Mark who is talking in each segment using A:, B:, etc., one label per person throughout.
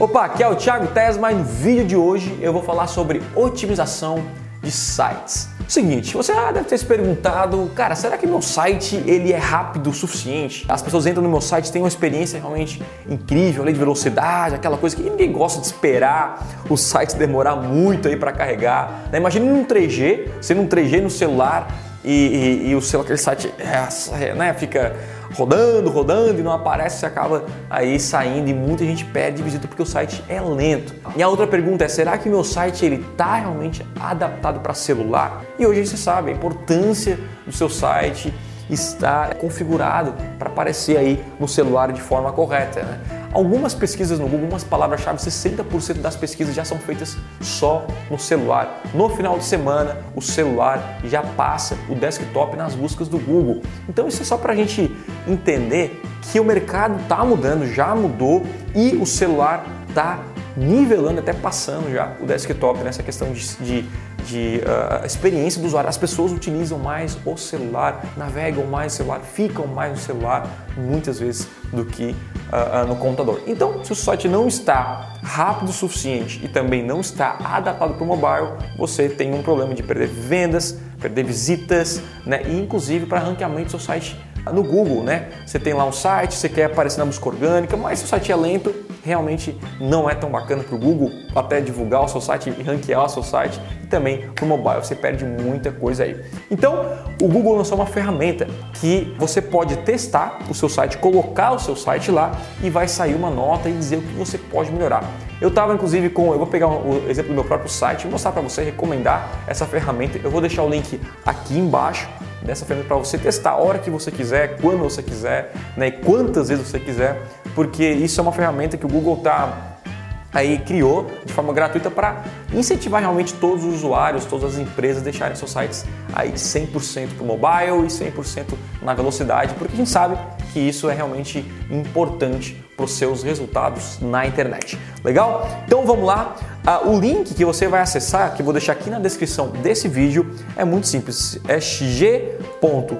A: Opa, aqui é o Thiago Tesma e no vídeo de hoje eu vou falar sobre otimização de sites. Seguinte, você já deve ter se perguntado, cara, será que meu site ele é rápido o suficiente? As pessoas entram no meu site têm uma experiência realmente incrível, lei de velocidade, aquela coisa que ninguém gosta de esperar o site demorar muito aí para carregar. Né? Imagina num 3G, sendo um 3G no celular e, e, e o seu aquele site é, né, fica rodando, rodando e não aparece, você acaba aí saindo e muita gente perde visita porque o site é lento. E a outra pergunta é, será que meu site ele está realmente adaptado para celular? E hoje você sabe a importância do seu site estar configurado para aparecer aí no celular de forma correta. Né? Algumas pesquisas no Google, algumas palavras-chave, 60% das pesquisas já são feitas só no celular. No final de semana, o celular já passa o desktop nas buscas do Google. Então isso é só para a gente entender que o mercado está mudando, já mudou e o celular está nivelando, até passando já o desktop nessa questão de, de, de uh, experiência do usuário. As pessoas utilizam mais o celular, navegam mais no celular, ficam mais no celular muitas vezes do que uh, uh, no computador. Então, se o site não está rápido o suficiente e também não está adaptado para o mobile, você tem um problema de perder vendas, perder visitas, né? e inclusive para ranqueamento do seu site no Google, né? Você tem lá um site, você quer aparecer na busca orgânica, mas se o site é lento, realmente não é tão bacana para o Google até divulgar o seu site e ranquear o seu site e também para o mobile, você perde muita coisa aí. Então, o Google lançou uma ferramenta que você pode testar o seu site, colocar o seu site lá e vai sair uma nota e dizer o que você pode melhorar. Eu estava inclusive com, eu vou pegar o exemplo do meu próprio site mostrar para você, recomendar essa ferramenta. Eu vou deixar o link aqui embaixo dessa ferramenta para você testar a hora que você quiser, quando você quiser, né, e quantas vezes você quiser, porque isso é uma ferramenta que o Google está aí criou de forma gratuita para incentivar realmente todos os usuários, todas as empresas a deixarem seus sites aí 100% para o mobile e 100% na velocidade, porque a gente sabe que isso é realmente importante para os seus resultados na internet. Legal? Então vamos lá. Ah, o link que você vai acessar, que eu vou deixar aqui na descrição desse vídeo, é muito simples. É g.co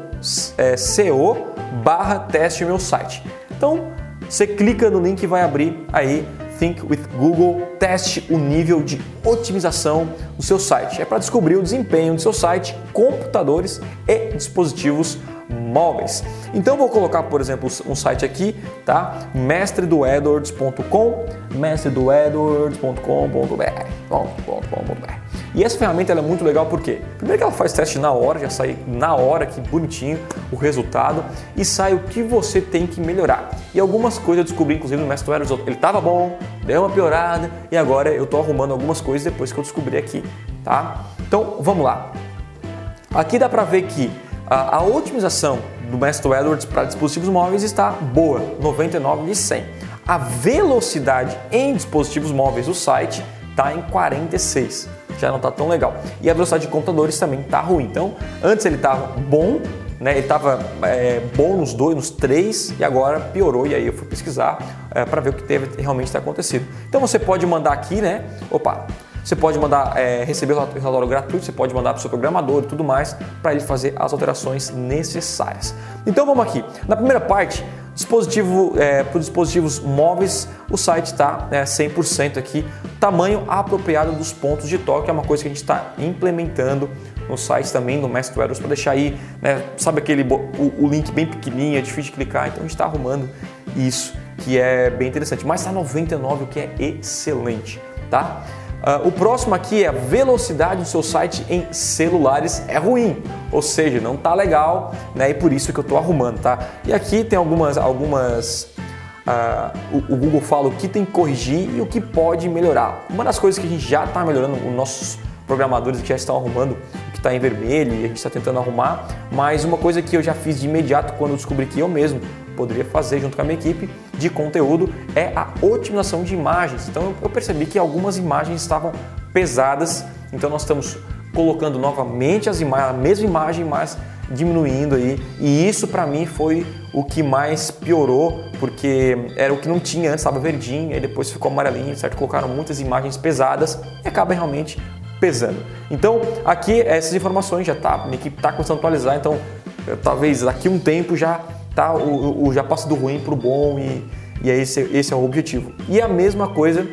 A: barra teste meu site. Então você clica no link e vai abrir aí Think with Google, teste o nível de otimização do seu site. É para descobrir o desempenho do seu site, computadores e dispositivos móveis. Então vou colocar, por exemplo, um site aqui, tá? mestredoedwards.com, mestredoedwards.com.br. E essa ferramenta é muito legal porque, primeiro que ela faz teste na hora, já sai na hora que bonitinho o resultado e sai o que você tem que melhorar. E algumas coisas eu descobri, inclusive no Mestre Edwards, ele estava bom, deu uma piorada e agora eu estou arrumando algumas coisas depois que eu descobri aqui, tá? Então vamos lá. Aqui dá para ver que a, a otimização do Mestre Edwards para dispositivos móveis está boa, 99 de 100. A velocidade em dispositivos móveis do site está em 46, já não está tão legal. E a velocidade de computadores também está ruim. Então, antes ele estava bom, né? Ele estava é, bom nos dois, nos três e agora piorou. E aí eu fui pesquisar é, para ver o que teve realmente acontecido. Então você pode mandar aqui, né? Opa, você pode mandar é, receber o relatório gratuito, você pode mandar para o seu programador e tudo mais para ele fazer as alterações necessárias. Então vamos aqui. Na primeira parte, dispositivo é, para os dispositivos móveis, o site está é, 100% aqui. Tamanho apropriado dos pontos de toque é uma coisa que a gente está implementando no site também, no Mestre Eros, para deixar aí, né, sabe aquele o, o, link bem pequenininho, é difícil de clicar, então a gente está arrumando isso, que é bem interessante. Mas está 99, o que é excelente, tá? Uh, o próximo aqui é a velocidade do seu site em celulares é ruim, ou seja, não tá legal, né? E por isso que eu estou arrumando, tá? E aqui tem algumas, algumas uh, o, o, Google fala o que tem que corrigir e o que pode melhorar. Uma das coisas que a gente já está melhorando, os nossos programadores que já estão arrumando o que está em vermelho e a gente está tentando arrumar, mas uma coisa que eu já fiz de imediato quando eu descobri que eu mesmo poderia fazer junto com a minha equipe de conteúdo é a otimização de imagens. Então eu percebi que algumas imagens estavam pesadas, então nós estamos colocando novamente as imagens, a mesma imagem, mas diminuindo aí. E isso para mim foi o que mais piorou, porque era o que não tinha antes, estava verdinho, e depois ficou amarelinho, certo? Colocaram muitas imagens pesadas e acaba realmente pesando. Então, aqui essas informações já tá, minha equipe está começando a atualizar, então talvez daqui um tempo já tá o, o já passa do ruim para o bom e, E é esse, esse é o objetivo. E a mesma coisa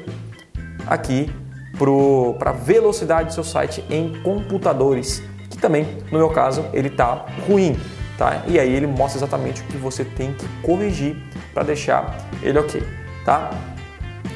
A: aqui para a velocidade do seu site em computadores, que também, no meu caso, ele está ruim. Tá? E aí ele mostra exatamente o que você tem que corrigir para deixar ele ok. Tá?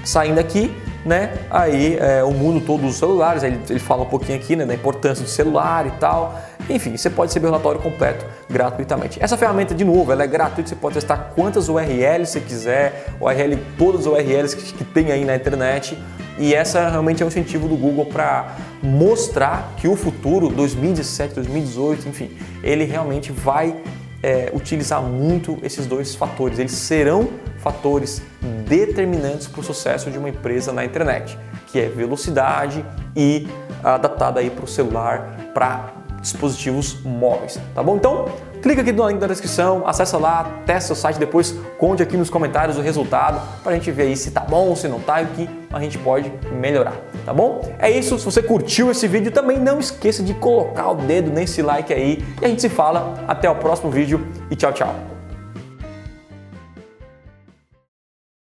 A: Saindo aqui, né? Aí é, o mundo todo dos celulares, ele, ele fala um pouquinho aqui né, da importância do celular e tal. Enfim, você pode receber o relatório completo gratuitamente. Essa ferramenta, de novo, ela é gratuita, você pode testar quantas URLs você quiser, URL, todas as URLs que, que tem aí na internet. E essa realmente é um incentivo do Google para mostrar que o futuro, 2017, 2018, enfim, ele realmente vai é, utilizar muito esses dois fatores. Eles serão fatores determinantes para o sucesso de uma empresa na internet, que é velocidade e adaptada aí para o celular, para dispositivos móveis, tá bom? Então, clica aqui no link da descrição, acessa lá, testa o site, depois conte aqui nos comentários o resultado para a gente ver aí se tá bom, se não tá e o que a gente pode melhorar, tá bom? É isso, se você curtiu esse vídeo, também não esqueça de colocar o dedo nesse like aí e a gente se fala até o próximo vídeo e tchau, tchau.